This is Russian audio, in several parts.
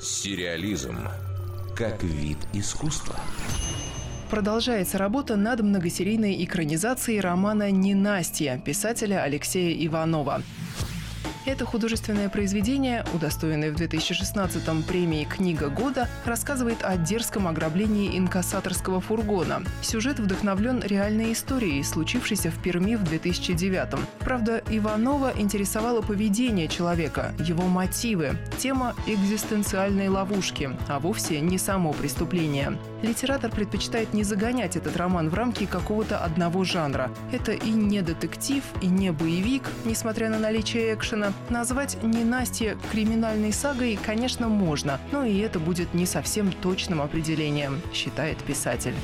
Сериализм как вид искусства. Продолжается работа над многосерийной экранизацией романа «Ненастья» писателя Алексея Иванова. Это художественное произведение, удостоенное в 2016-м премии «Книга года», рассказывает о дерзком ограблении инкассаторского фургона. Сюжет вдохновлен реальной историей, случившейся в Перми в 2009-м. Правда, Иванова интересовало поведение человека, его мотивы, тема экзистенциальной ловушки, а вовсе не само преступление. Литератор предпочитает не загонять этот роман в рамки какого-то одного жанра. Это и не детектив, и не боевик, несмотря на наличие экшена, Назвать ненастье криминальной сагой, конечно, можно, но и это будет не совсем точным определением, считает писатель.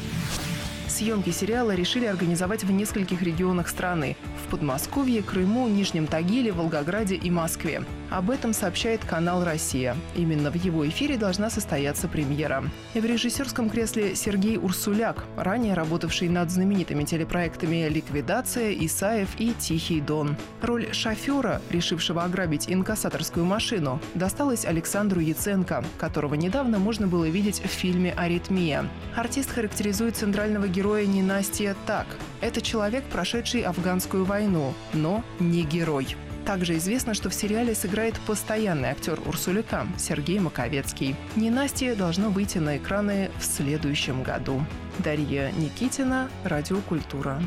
Съемки сериала решили организовать в нескольких регионах страны – в Подмосковье, Крыму, Нижнем Тагиле, Волгограде и Москве. Об этом сообщает канал «Россия». Именно в его эфире должна состояться премьера. В режиссерском кресле Сергей Урсуляк, ранее работавший над знаменитыми телепроектами «Ликвидация», «Исаев» и «Тихий дон». Роль шофера, решившего ограбить инкассаторскую машину, досталась Александру Яценко, которого недавно можно было видеть в фильме «Аритмия». Артист характеризует центрального героя ненастья так. Это человек, прошедший афганскую войну, но не герой. Также известно, что в сериале сыграет постоянный актер Урсулюка Сергей Маковецкий. «Ненастье» должно выйти на экраны в следующем году. Дарья Никитина, Радиокультура.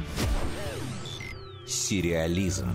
Сериализм.